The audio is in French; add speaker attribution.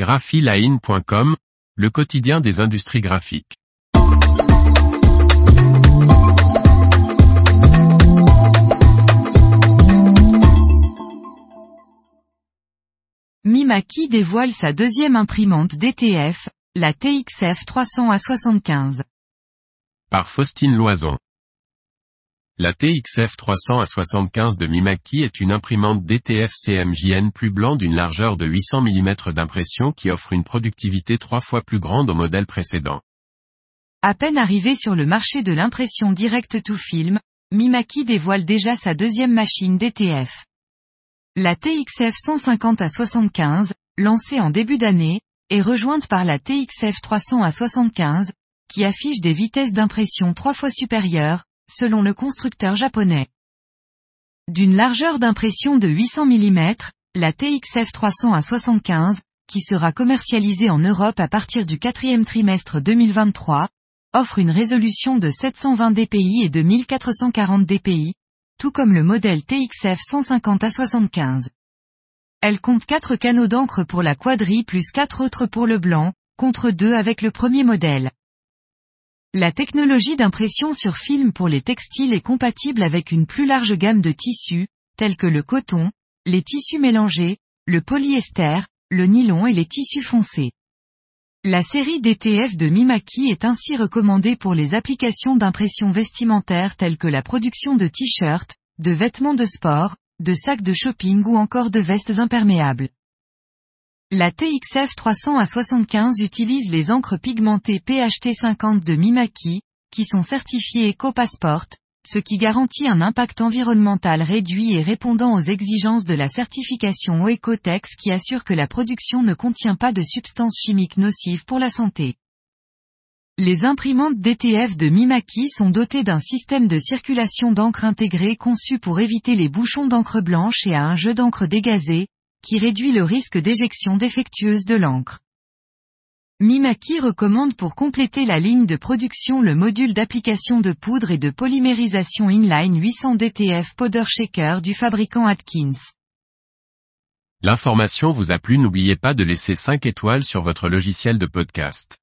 Speaker 1: graphiline.com, le quotidien des industries graphiques.
Speaker 2: Mimaki dévoile sa deuxième imprimante DTF, la TXF 300 à 75.
Speaker 1: Par Faustine Loison. La TXF 300 à 75 de Mimaki est une imprimante DTF CMJN plus blanc d'une largeur de 800 mm d'impression qui offre une productivité trois fois plus grande au modèle précédent.
Speaker 2: À peine arrivé sur le marché de l'impression direct to film, Mimaki dévoile déjà sa deuxième machine DTF. La TXF 150 à 75, lancée en début d'année, est rejointe par la TXF 300 à 75, qui affiche des vitesses d'impression trois fois supérieures, selon le constructeur japonais. D'une largeur d'impression de 800 mm, la TXF 300 à 75, qui sera commercialisée en Europe à partir du quatrième trimestre 2023, offre une résolution de 720 dpi et de 1440 dpi, tout comme le modèle TXF 150 à 75. Elle compte 4 canaux d'encre pour la quadrille plus 4 autres pour le blanc, contre 2 avec le premier modèle. La technologie d'impression sur film pour les textiles est compatible avec une plus large gamme de tissus, tels que le coton, les tissus mélangés, le polyester, le nylon et les tissus foncés. La série DTF de Mimaki est ainsi recommandée pour les applications d'impression vestimentaire telles que la production de t-shirts, de vêtements de sport, de sacs de shopping ou encore de vestes imperméables. La TXF 300 à 75 utilise les encres pigmentées PHT 50 de Mimaki, qui sont certifiées EcoPassport, ce qui garantit un impact environnemental réduit et répondant aux exigences de la certification Ecotex qui assure que la production ne contient pas de substances chimiques nocives pour la santé. Les imprimantes DTF de Mimaki sont dotées d'un système de circulation d'encre intégré conçu pour éviter les bouchons d'encre blanche et à un jeu d'encre dégazé, qui réduit le risque d'éjection défectueuse de l'encre. Mimaki recommande pour compléter la ligne de production le module d'application de poudre et de polymérisation inline 800 DTF Powder Shaker du fabricant Atkins.
Speaker 1: L'information vous a plu n'oubliez pas de laisser 5 étoiles sur votre logiciel de podcast.